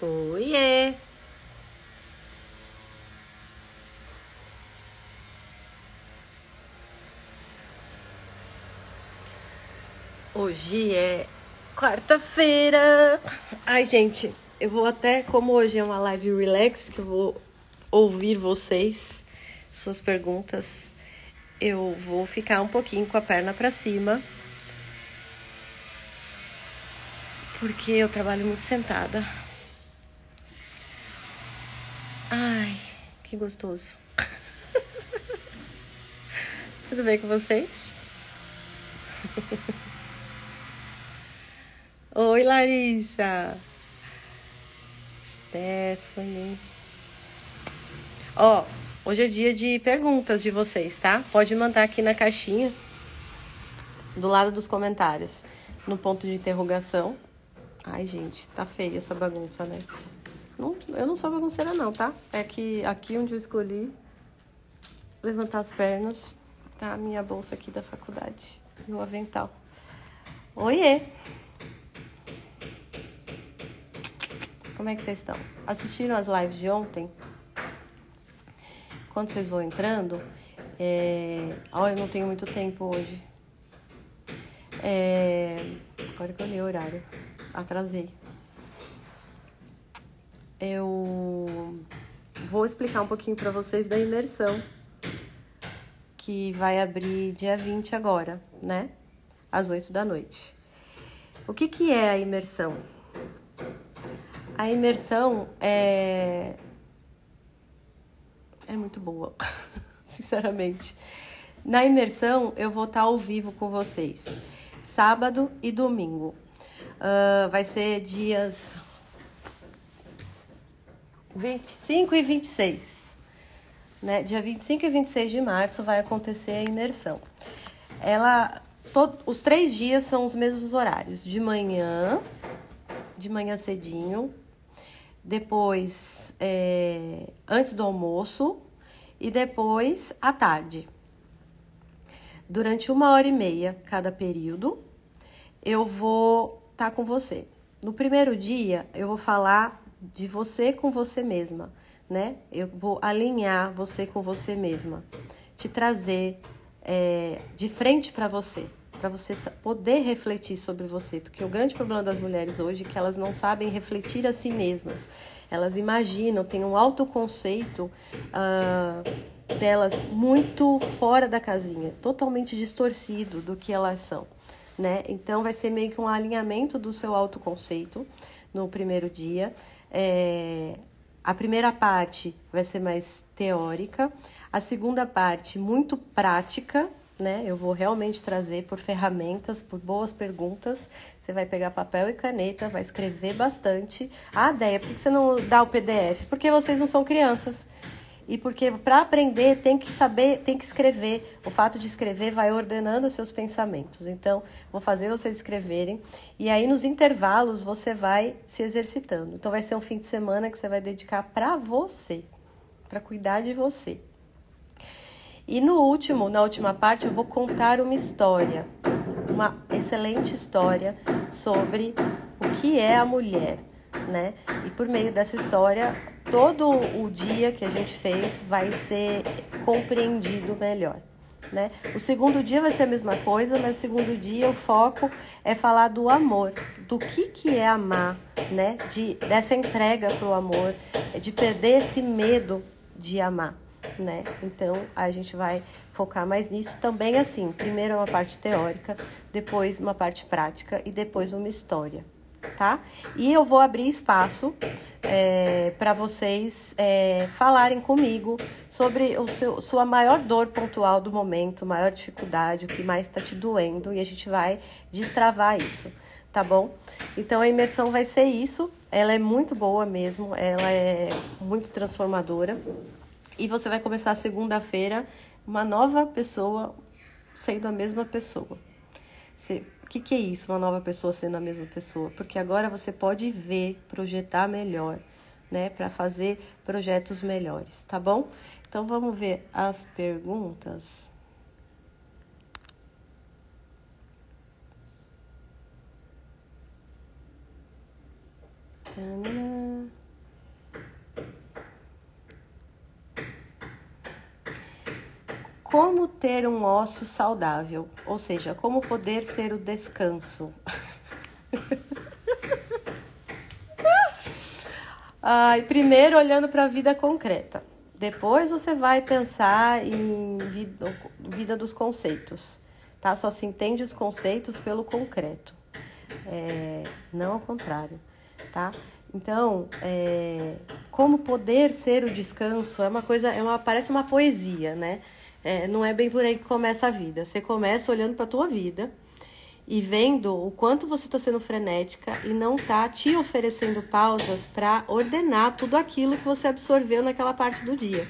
Oiê! Hoje é quarta-feira. Ai, gente, eu vou até, como hoje é uma live relax, que eu vou ouvir vocês, suas perguntas, eu vou ficar um pouquinho com a perna para cima. Porque eu trabalho muito sentada. Ai, que gostoso. Tudo bem com vocês? Oi, Larissa. Stephanie. Ó, hoje é dia de perguntas de vocês, tá? Pode mandar aqui na caixinha do lado dos comentários, no ponto de interrogação. Ai, gente, tá feia essa bagunça, né? Não, eu não sou bagunceira não, tá? É que aqui onde eu escolhi levantar as pernas, tá a minha bolsa aqui da faculdade, meu avental. Oiê! Como é que vocês estão? Assistiram as lives de ontem? Quando vocês vão entrando, é... Eu não tenho muito tempo hoje. É... Agora que eu li o horário. Atrasei eu vou explicar um pouquinho para vocês da imersão que vai abrir dia 20 agora, né? Às 8 da noite. O que, que é a imersão? A imersão é. É muito boa, sinceramente. Na imersão, eu vou estar ao vivo com vocês, sábado e domingo. Uh, vai ser dias 25 e 26. Né? Dia 25 e 26 de março vai acontecer a imersão. Ela, os três dias são os mesmos horários. De manhã, de manhã cedinho, depois é, antes do almoço e depois à tarde. Durante uma hora e meia cada período, eu vou estar tá com você. No primeiro dia, eu vou falar de você com você mesma, né? Eu vou alinhar você com você mesma, te trazer é, de frente para você, para você poder refletir sobre você, porque o grande problema das mulheres hoje é que elas não sabem refletir a si mesmas. Elas imaginam, têm um autoconceito uh, delas muito fora da casinha, totalmente distorcido do que elas são. Né? Então vai ser meio que um alinhamento do seu autoconceito no primeiro dia. É, a primeira parte vai ser mais teórica, a segunda parte muito prática, né? Eu vou realmente trazer por ferramentas, por boas perguntas. Você vai pegar papel e caneta, vai escrever bastante. Ah, Deia, por que você não dá o PDF? Porque vocês não são crianças e porque para aprender tem que saber, tem que escrever. O fato de escrever vai ordenando os seus pensamentos. Então, vou fazer vocês escreverem e aí nos intervalos você vai se exercitando. Então, vai ser um fim de semana que você vai dedicar para você, para cuidar de você. E no último, na última parte, eu vou contar uma história, uma excelente história sobre o que é a mulher, né? E por meio dessa história, todo o dia que a gente fez vai ser compreendido melhor. Né? O segundo dia vai ser a mesma coisa, mas o segundo dia o foco é falar do amor, do que, que é amar, né? De, dessa entrega para o amor, de perder esse medo de amar. Né? Então a gente vai focar mais nisso também assim. Primeiro uma parte teórica, depois uma parte prática e depois uma história tá? E eu vou abrir espaço é, para vocês é, falarem comigo sobre o seu, sua maior dor pontual do momento, maior dificuldade, o que mais está te doendo, e a gente vai destravar isso, tá bom? Então a imersão vai ser isso, ela é muito boa mesmo, ela é muito transformadora. E você vai começar segunda-feira uma nova pessoa sendo a mesma pessoa. Você o que, que é isso, uma nova pessoa sendo a mesma pessoa? Porque agora você pode ver, projetar melhor, né? Para fazer projetos melhores, tá bom? Então vamos ver as perguntas. Como ter um ócio saudável, ou seja, como poder ser o descanso. Ai, primeiro olhando para a vida concreta. Depois você vai pensar em vida, vida dos conceitos, tá? Só se entende os conceitos pelo concreto, é, não ao contrário, tá? Então, é, como poder ser o descanso é uma coisa, é uma, parece uma poesia, né? É, não é bem por aí que começa a vida. Você começa olhando para a tua vida e vendo o quanto você está sendo frenética e não está te oferecendo pausas para ordenar tudo aquilo que você absorveu naquela parte do dia,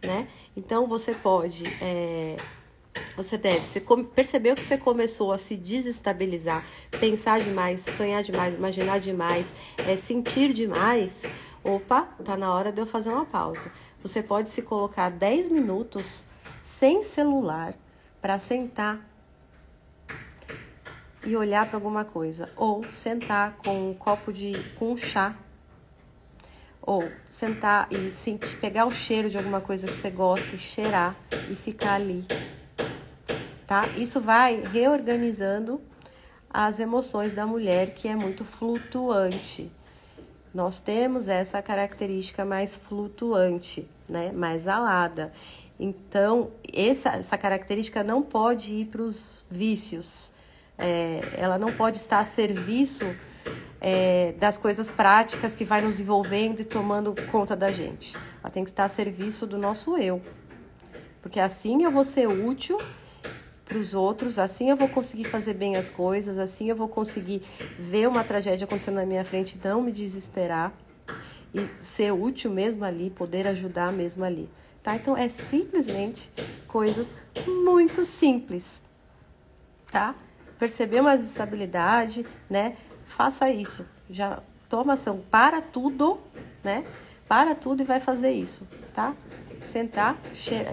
né? Então você pode, é, você deve, você percebeu que você começou a se desestabilizar, pensar demais, sonhar demais, imaginar demais, é, sentir demais. Opa, tá na hora de eu fazer uma pausa. Você pode se colocar 10 minutos sem celular para sentar e olhar para alguma coisa, ou sentar com um copo de com chá, ou sentar e sentir, pegar o cheiro de alguma coisa que você gosta e cheirar e ficar ali, tá? Isso vai reorganizando as emoções da mulher que é muito flutuante. Nós temos essa característica mais flutuante, né? Mais alada. Então, essa, essa característica não pode ir para os vícios, é, ela não pode estar a serviço é, das coisas práticas que vai nos envolvendo e tomando conta da gente. Ela tem que estar a serviço do nosso eu. Porque assim eu vou ser útil para os outros, assim eu vou conseguir fazer bem as coisas, assim eu vou conseguir ver uma tragédia acontecendo na minha frente, não me desesperar e ser útil mesmo ali, poder ajudar mesmo ali. Tá? Então é simplesmente coisas muito simples, tá? perceber uma instabilidade, né? Faça isso. Já toma ação, para tudo, né? Para tudo e vai fazer isso, tá? Sentar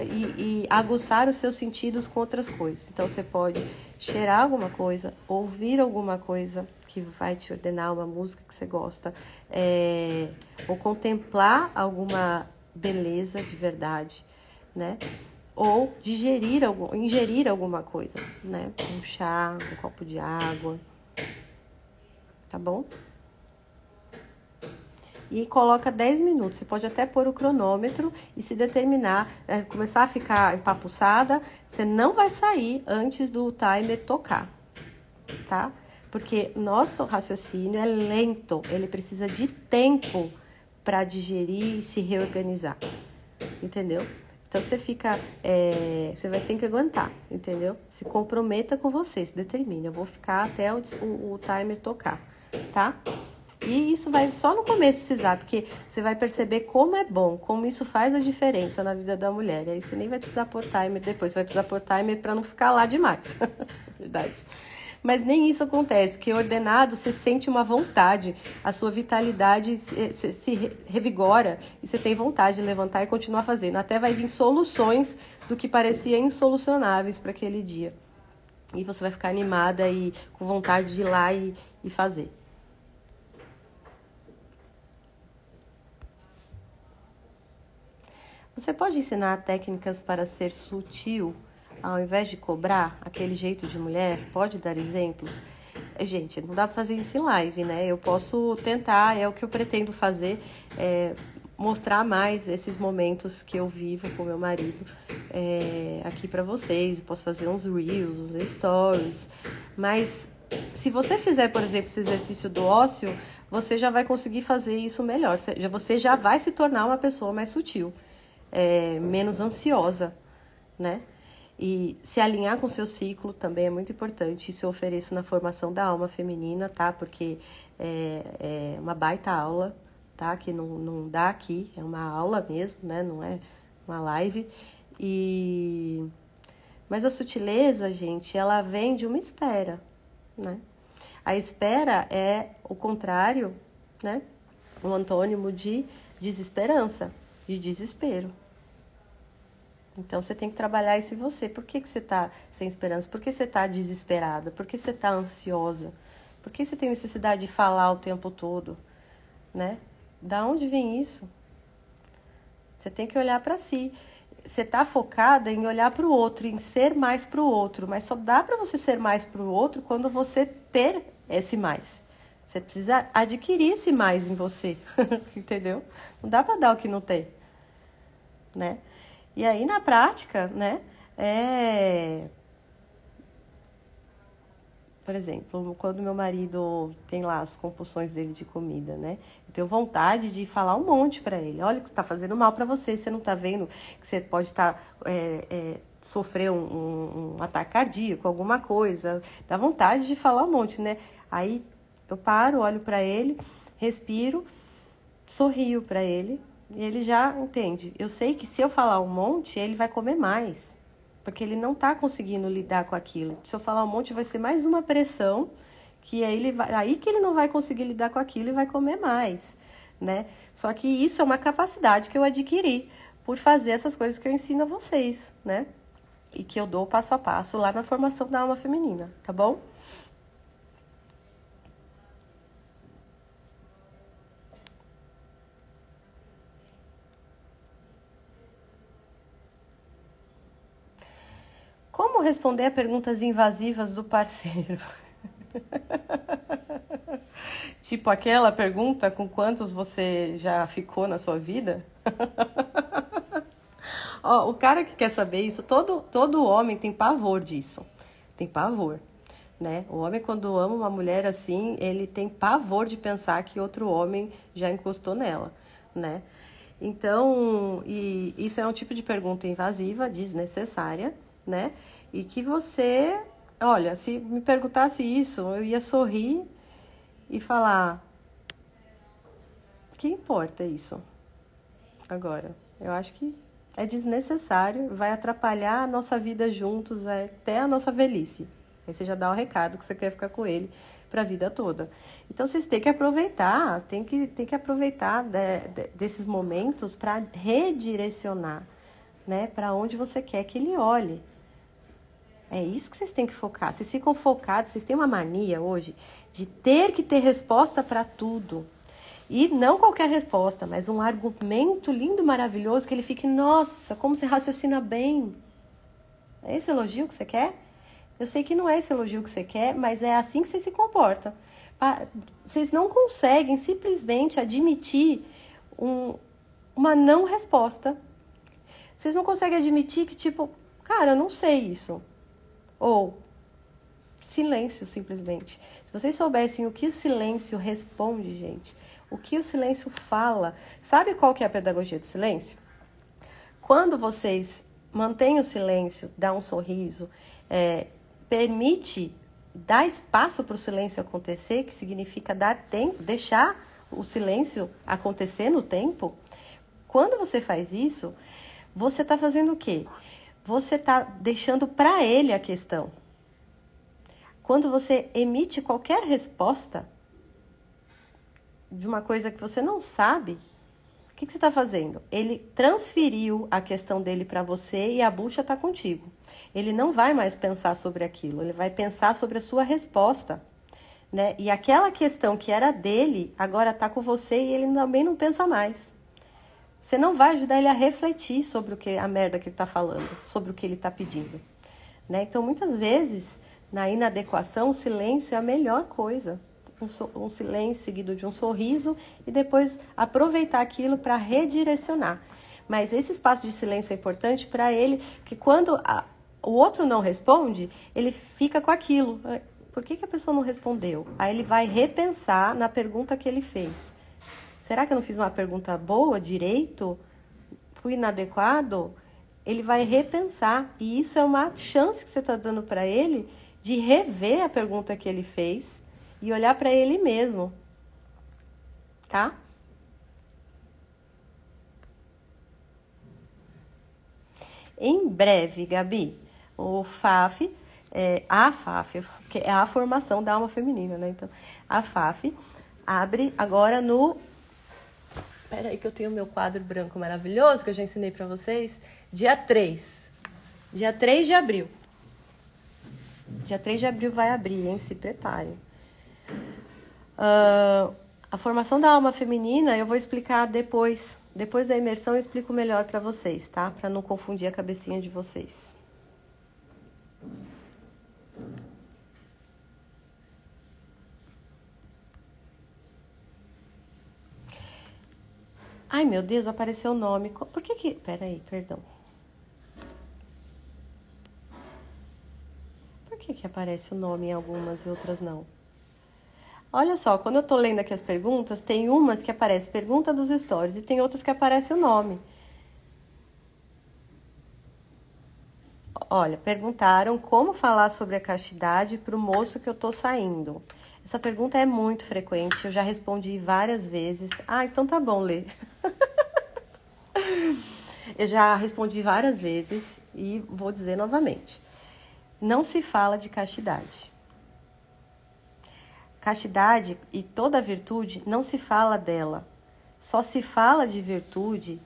e, e aguçar os seus sentidos com outras coisas. Então você pode cheirar alguma coisa, ouvir alguma coisa que vai te ordenar uma música que você gosta, é, ou contemplar alguma beleza de verdade, né? ou digerir algum, ingerir alguma coisa, né? Um chá, um copo de água, tá bom? E coloca 10 minutos. Você pode até pôr o cronômetro e se determinar, é, começar a ficar empapuçada, você não vai sair antes do timer tocar, tá? Porque nosso raciocínio é lento, ele precisa de tempo para digerir e se reorganizar, entendeu? Então você fica, é, você vai ter que aguentar, entendeu? Se comprometa com você, se determine. Eu vou ficar até o, o, o timer tocar, tá? E isso vai só no começo precisar, porque você vai perceber como é bom, como isso faz a diferença na vida da mulher. E aí você nem vai precisar pôr timer depois, você vai precisar pôr timer para não ficar lá demais. Verdade. Mas nem isso acontece, porque ordenado você sente uma vontade, a sua vitalidade se, se, revigora e você tem vontade de levantar e continuar fazendo. Até vai vir soluções do que parecia insolucionáveis para aquele dia. E você vai ficar animada e com vontade de ir lá e, e fazer. Você pode ensinar técnicas para ser sutil ao invés de cobrar aquele jeito de mulher, pode dar exemplos? Gente, não dá para fazer isso em live, né? Eu posso tentar, é o que eu pretendo fazer, é, mostrar mais esses momentos que eu vivo com meu marido é, aqui para vocês. Posso fazer uns reels, uns stories, mas se você fizer, por exemplo, esse exercício do ócio, você já vai conseguir fazer isso melhor. Você já vai se tornar uma pessoa mais sutil, é, menos ansiosa, né? E se alinhar com o seu ciclo também é muito importante. Isso eu ofereço na formação da alma feminina, tá? Porque é, é uma baita aula, tá? Que não, não dá aqui, é uma aula mesmo, né? Não é uma live. E... Mas a sutileza, gente, ela vem de uma espera, né? A espera é o contrário, né? Um antônimo de desesperança, de desespero. Então você tem que trabalhar isso em você. Por que, que você está sem esperança? Por que você está desesperada? Por que você está ansiosa? Por que você tem necessidade de falar o tempo todo? né? Da onde vem isso? Você tem que olhar para si. Você está focada em olhar para o outro, em ser mais para o outro, mas só dá para você ser mais para o outro quando você ter esse mais. Você precisa adquirir esse mais em você, entendeu? Não dá para dar o que não tem, né? E aí na prática, né? É por exemplo, quando meu marido tem lá as compulsões dele de comida, né? Eu tenho vontade de falar um monte para ele. Olha que está fazendo mal para você, você não está vendo que você pode estar tá, é, é, sofrer um, um, um, ataque cardíaco, alguma coisa. Dá vontade de falar um monte, né? Aí eu paro, olho para ele, respiro, sorrio para ele ele já entende. Eu sei que se eu falar um monte, ele vai comer mais porque ele não está conseguindo lidar com aquilo. Se eu falar um monte, vai ser mais uma pressão que aí, ele vai, aí que ele não vai conseguir lidar com aquilo e vai comer mais, né? Só que isso é uma capacidade que eu adquiri por fazer essas coisas que eu ensino a vocês, né? E que eu dou passo a passo lá na formação da alma feminina, tá bom? Responder a perguntas invasivas do parceiro? tipo aquela pergunta com quantos você já ficou na sua vida? Ó, o cara que quer saber isso, todo, todo homem tem pavor disso. Tem pavor, né? O homem quando ama uma mulher assim, ele tem pavor de pensar que outro homem já encostou nela, né? Então, isso é um tipo de pergunta invasiva, desnecessária, né? E que você, olha, se me perguntasse isso, eu ia sorrir e falar: que importa isso? Agora, eu acho que é desnecessário, vai atrapalhar a nossa vida juntos até a nossa velhice. Aí você já dá o recado que você quer ficar com ele para a vida toda. Então vocês têm que aproveitar, tem que, tem que aproveitar de, de, desses momentos para redirecionar, né, para onde você quer que ele olhe. É isso que vocês têm que focar. Vocês ficam focados, vocês têm uma mania hoje de ter que ter resposta para tudo. E não qualquer resposta, mas um argumento lindo, maravilhoso, que ele fique, nossa, como você raciocina bem. É esse elogio que você quer? Eu sei que não é esse elogio que você quer, mas é assim que você se comporta. Vocês não conseguem simplesmente admitir um, uma não resposta. Vocês não conseguem admitir que, tipo, cara, eu não sei isso. Ou silêncio, simplesmente. Se vocês soubessem o que o silêncio responde, gente, o que o silêncio fala, sabe qual que é a pedagogia do silêncio? Quando vocês mantêm o silêncio, dá um sorriso, é, permite dar espaço para o silêncio acontecer, que significa dar tempo, deixar o silêncio acontecer no tempo. Quando você faz isso, você está fazendo o quê? Você está deixando para ele a questão. Quando você emite qualquer resposta de uma coisa que você não sabe, o que, que você está fazendo? Ele transferiu a questão dele para você e a bucha está contigo. Ele não vai mais pensar sobre aquilo, ele vai pensar sobre a sua resposta. Né? E aquela questão que era dele agora está com você e ele também não pensa mais. Você não vai ajudar ele a refletir sobre o que a merda que ele está falando, sobre o que ele está pedindo. Né? Então, muitas vezes, na inadequação, o silêncio é a melhor coisa. Um, so, um silêncio seguido de um sorriso e depois aproveitar aquilo para redirecionar. Mas esse espaço de silêncio é importante para ele, que quando a, o outro não responde, ele fica com aquilo. Por que, que a pessoa não respondeu? Aí ele vai repensar na pergunta que ele fez. Será que eu não fiz uma pergunta boa, direito? Fui inadequado? Ele vai repensar. E isso é uma chance que você está dando para ele de rever a pergunta que ele fez e olhar para ele mesmo. Tá? Em breve, Gabi, o FAF, é, a FAF, que é a formação da alma feminina, né? Então, a FAF abre agora no Espera aí que eu tenho meu quadro branco maravilhoso que eu já ensinei para vocês. Dia 3. Dia 3 de abril. Dia 3 de abril vai abrir, hein? Se preparem. Uh, A formação da alma feminina eu vou explicar depois. Depois da imersão eu explico melhor para vocês, tá? Para não confundir a cabecinha de vocês. Ai, meu Deus, apareceu o nome. Por que que... Peraí, perdão. Por que que aparece o nome em algumas e outras não? Olha só, quando eu tô lendo aqui as perguntas, tem umas que aparece pergunta dos stories e tem outras que aparece o nome. Olha, perguntaram como falar sobre a castidade para o moço que eu tô saindo. Essa pergunta é muito frequente, eu já respondi várias vezes. Ah, então tá bom, Lê. eu já respondi várias vezes e vou dizer novamente. Não se fala de castidade. Castidade e toda virtude não se fala dela. Só se fala de virtude,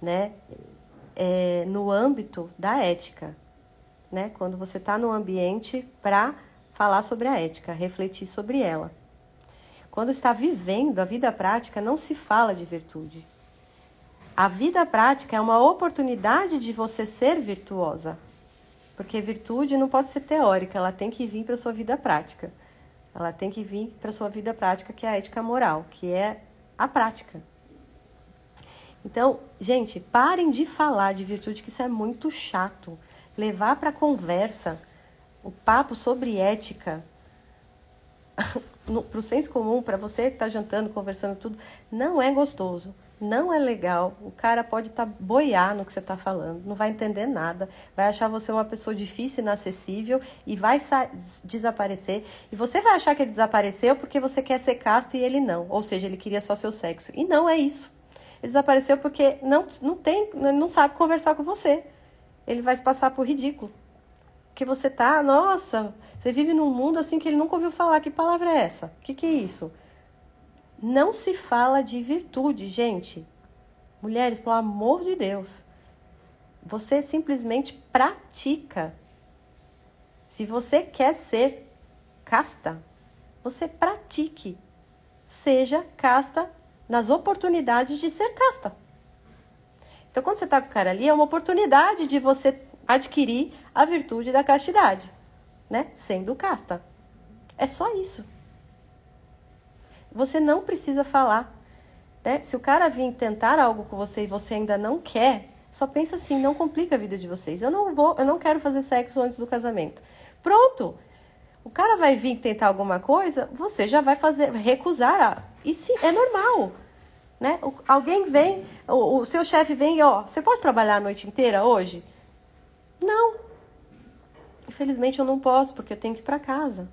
né, é, no âmbito da ética, né? Quando você está no ambiente para falar sobre a ética, refletir sobre ela. Quando está vivendo a vida prática, não se fala de virtude. A vida prática é uma oportunidade de você ser virtuosa. Porque virtude não pode ser teórica, ela tem que vir para a sua vida prática. Ela tem que vir para a sua vida prática, que é a ética moral, que é a prática. Então, gente, parem de falar de virtude, que isso é muito chato. Levar para conversa o papo sobre ética para o senso comum, para você que está jantando, conversando tudo, não é gostoso não é legal. O cara pode estar tá boiar no que você está falando, não vai entender nada, vai achar você uma pessoa difícil, inacessível e vai desaparecer. E você vai achar que ele desapareceu porque você quer ser casta e ele não. Ou seja, ele queria só seu sexo. E não é isso. Ele desapareceu porque não, não tem, não sabe conversar com você. Ele vai se passar por ridículo. Porque você tá, nossa, você vive num mundo assim que ele nunca ouviu falar. Que palavra é essa? O que, que é isso? Não se fala de virtude, gente. Mulheres, pelo amor de Deus. Você simplesmente pratica. Se você quer ser casta, você pratique. Seja casta nas oportunidades de ser casta. Então, quando você está com o cara ali, é uma oportunidade de você adquirir a virtude da castidade, né? Sendo casta. É só isso. Você não precisa falar. Né? Se o cara vir tentar algo com você e você ainda não quer, só pensa assim, não complica a vida de vocês. Eu não vou, eu não quero fazer sexo antes do casamento. Pronto. O cara vai vir tentar alguma coisa, você já vai fazer recusar. A... E sim, é normal. Né? O, alguém vem, o, o seu chefe vem ó, você pode trabalhar a noite inteira hoje? Não. Infelizmente eu não posso, porque eu tenho que ir para casa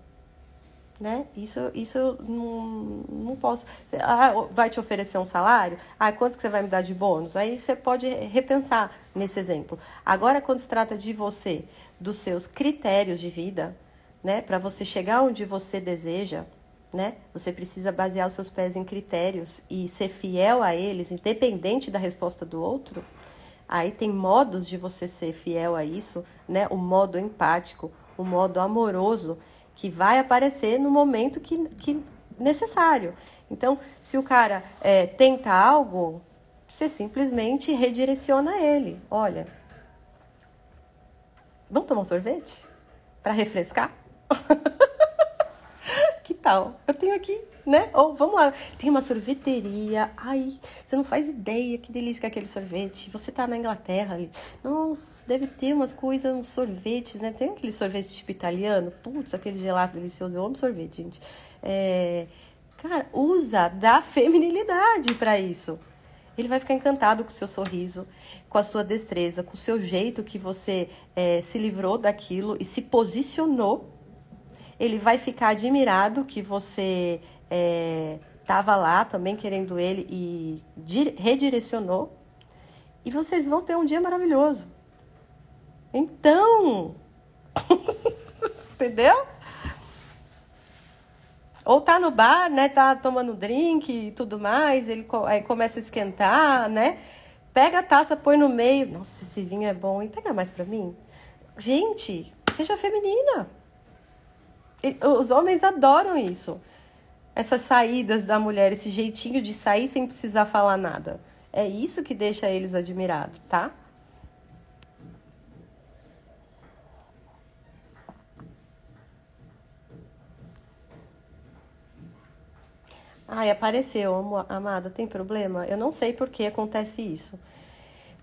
né? Isso, isso eu não, não posso. Ah, vai te oferecer um salário? Ah, quanto que você vai me dar de bônus? Aí você pode repensar nesse exemplo. Agora, quando se trata de você, dos seus critérios de vida, né? Para você chegar onde você deseja, né? Você precisa basear os seus pés em critérios e ser fiel a eles, independente da resposta do outro. Aí tem modos de você ser fiel a isso, né? O modo empático, o modo amoroso que vai aparecer no momento que, que necessário. Então, se o cara é, tenta algo, você simplesmente redireciona ele. Olha, vamos tomar um sorvete para refrescar? tal? Eu tenho aqui né? Ou vamos lá, tem uma sorveteria. Ai, você não faz ideia que delícia que é aquele sorvete. Você tá na Inglaterra ali. Nossa, deve ter umas coisas, uns sorvetes, né? Tem aquele sorvete tipo italiano. Putz, aquele gelato delicioso. Eu amo sorvete, gente. É... Cara, usa da feminilidade para isso. Ele vai ficar encantado com o seu sorriso, com a sua destreza, com o seu jeito que você é, se livrou daquilo e se posicionou. Ele vai ficar admirado que você estava é, lá também querendo ele e redirecionou. E vocês vão ter um dia maravilhoso. Então, entendeu? Ou tá no bar, né? Tá tomando drink e tudo mais, ele aí começa a esquentar, né? Pega a taça, põe no meio. Nossa, esse vinho é bom, e pega mais para mim. Gente, seja feminina. Os homens adoram isso. essas saídas da mulher, esse jeitinho de sair sem precisar falar nada. É isso que deixa eles admirados, tá? Ai, apareceu, amada, tem problema? Eu não sei por que acontece isso.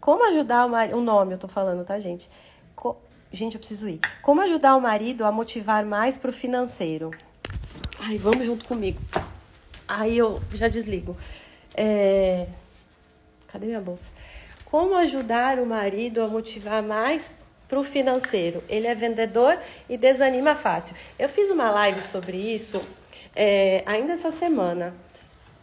Como ajudar o marido. O nome eu tô falando, tá, gente? Gente, eu preciso ir. Como ajudar o marido a motivar mais pro financeiro? Ai, vamos junto comigo. Aí eu já desligo. É... Cadê minha bolsa? Como ajudar o marido a motivar mais pro financeiro? Ele é vendedor e desanima fácil. Eu fiz uma live sobre isso é, ainda essa semana,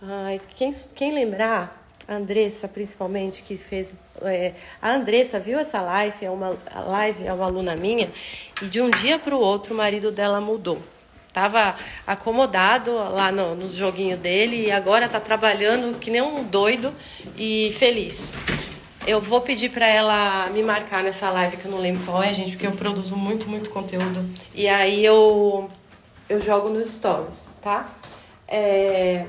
ai, quem, quem lembrar, a Andressa principalmente, que fez. É, a Andressa viu essa live, é uma live, é uma aluna minha, e de um dia para o outro o marido dela mudou. Tava acomodado lá no, no joguinho dele e agora tá trabalhando que nem um doido e feliz. Eu vou pedir para ela me marcar nessa live que eu não lembro qual é, gente, porque eu produzo muito, muito conteúdo. E aí eu eu jogo nos stories tá? É...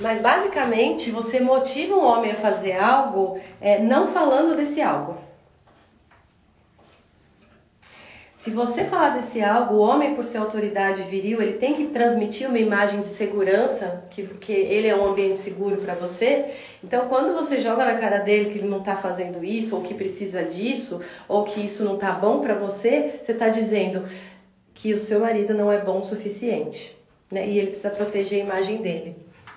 Mas basicamente você motiva um homem a fazer algo é, não falando desse algo. Se você falar desse algo, o homem, por ser autoridade viril, ele tem que transmitir uma imagem de segurança, que, que ele é um ambiente seguro para você. Então, quando você joga na cara dele que ele não está fazendo isso, ou que precisa disso, ou que isso não está bom para você, você está dizendo: que o seu marido não é bom o suficiente, né? E ele precisa proteger a imagem dele,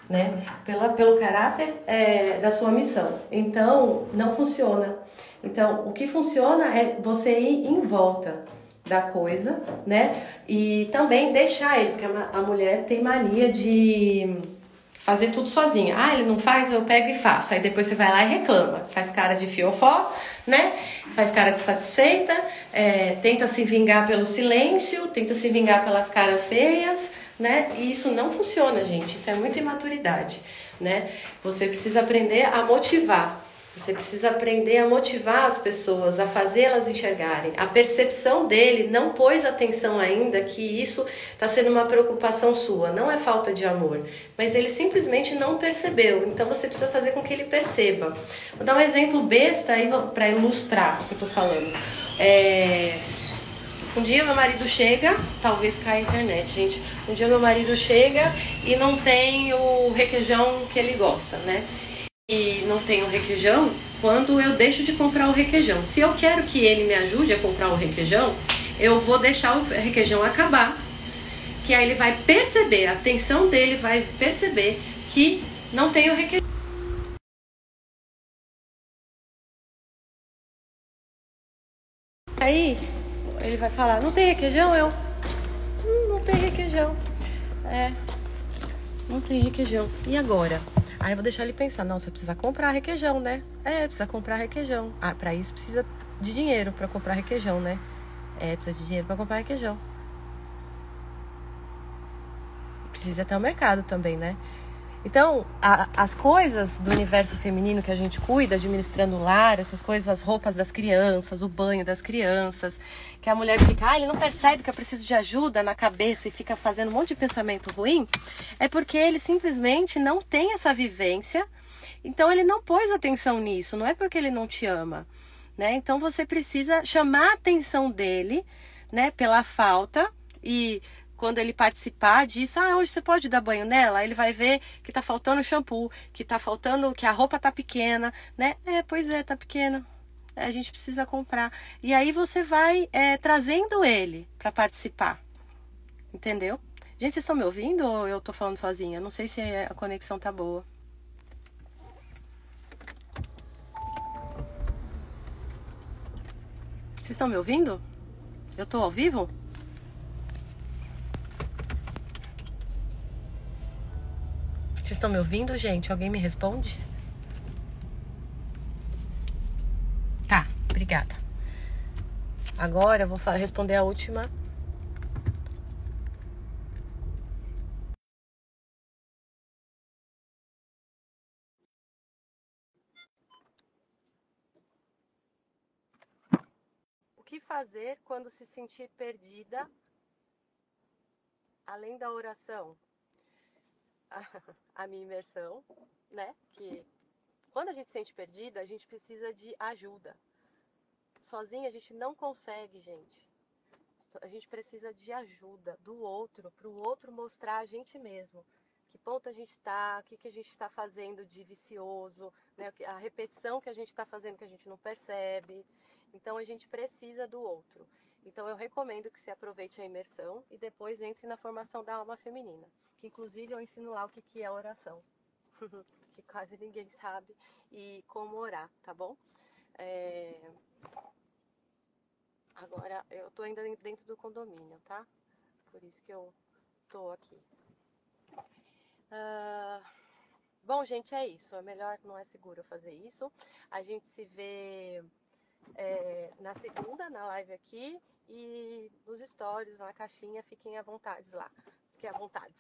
né? Pela, pelo caráter é, da sua missão. Então, não funciona. Então, o que funciona é você ir em volta da coisa, né? E também deixar ele, porque a, mulher tem mania de fazer tudo sozinha. Ah, ele não faz, eu pego e faço. Aí depois você vai lá e reclama. Faz cara de fiofó, né? Faz cara de satisfeita, é, tenta se vingar pelo silêncio, tenta se vingar pelas caras feias, né? E isso não funciona, gente. Isso é muita imaturidade, né? Você precisa aprender a motivar. Você precisa aprender a motivar as pessoas, a fazê-las enxergarem. A percepção dele não pôs atenção ainda que isso está sendo uma preocupação sua. Não é falta de amor, mas ele simplesmente não percebeu. Então você precisa fazer com que ele perceba. Vou dar um exemplo besta aí para ilustrar o que eu estou falando. É... Um dia meu marido chega, talvez caia a internet, gente. Um dia meu marido chega e não tem o requeijão que ele gosta, né? e não tenho requeijão, quando eu deixo de comprar o requeijão. Se eu quero que ele me ajude a comprar o requeijão, eu vou deixar o requeijão acabar, que aí ele vai perceber, a atenção dele vai perceber que não tem o requeijão. Ele vai falar, não tem requeijão? Eu, hum, não tem requeijão. É, não tem requeijão. E agora? Aí eu vou deixar ele pensar, você precisa comprar requeijão, né? É, precisa comprar requeijão. Ah, para isso precisa de dinheiro para comprar requeijão, né? É, precisa de dinheiro para comprar requeijão. Precisa até o mercado também, né? Então, a, as coisas do universo feminino que a gente cuida, administrando o lar, essas coisas, as roupas das crianças, o banho das crianças, que a mulher fica, ah, ele não percebe que eu preciso de ajuda na cabeça e fica fazendo um monte de pensamento ruim, é porque ele simplesmente não tem essa vivência, então ele não pôs atenção nisso, não é porque ele não te ama, né? Então você precisa chamar a atenção dele, né, pela falta e quando ele participar disso, ah, hoje você pode dar banho nela, ele vai ver que tá faltando shampoo, que tá faltando, que a roupa tá pequena, né? É, pois é, tá pequena. É, a gente precisa comprar. E aí você vai é, trazendo ele para participar. Entendeu? Gente, vocês estão me ouvindo ou eu tô falando sozinha? Não sei se a conexão tá boa. Vocês estão me ouvindo? Eu tô ao vivo? Estão me ouvindo, gente? Alguém me responde? Tá, obrigada. Agora eu vou responder a última. O que fazer quando se sentir perdida além da oração, a, a minha imersão, né? Que quando a gente se sente perdida, a gente precisa de ajuda. Sozinha a gente não consegue, gente. A gente precisa de ajuda do outro, para o outro mostrar a gente mesmo. Que ponto a gente está, o que, que a gente está fazendo de vicioso, né? a repetição que a gente está fazendo que a gente não percebe. Então a gente precisa do outro. Então eu recomendo que você aproveite a imersão e depois entre na formação da alma feminina, que inclusive eu ensino lá o que, que é oração, que quase ninguém sabe, e como orar, tá bom? É... Agora eu tô ainda dentro do condomínio, tá? Por isso que eu tô aqui. Uh... Bom, gente, é isso. É melhor, não é seguro fazer isso. A gente se vê é, na segunda, na live aqui, e nos stories, na caixinha, fiquem à vontade lá. Fiquem à vontade.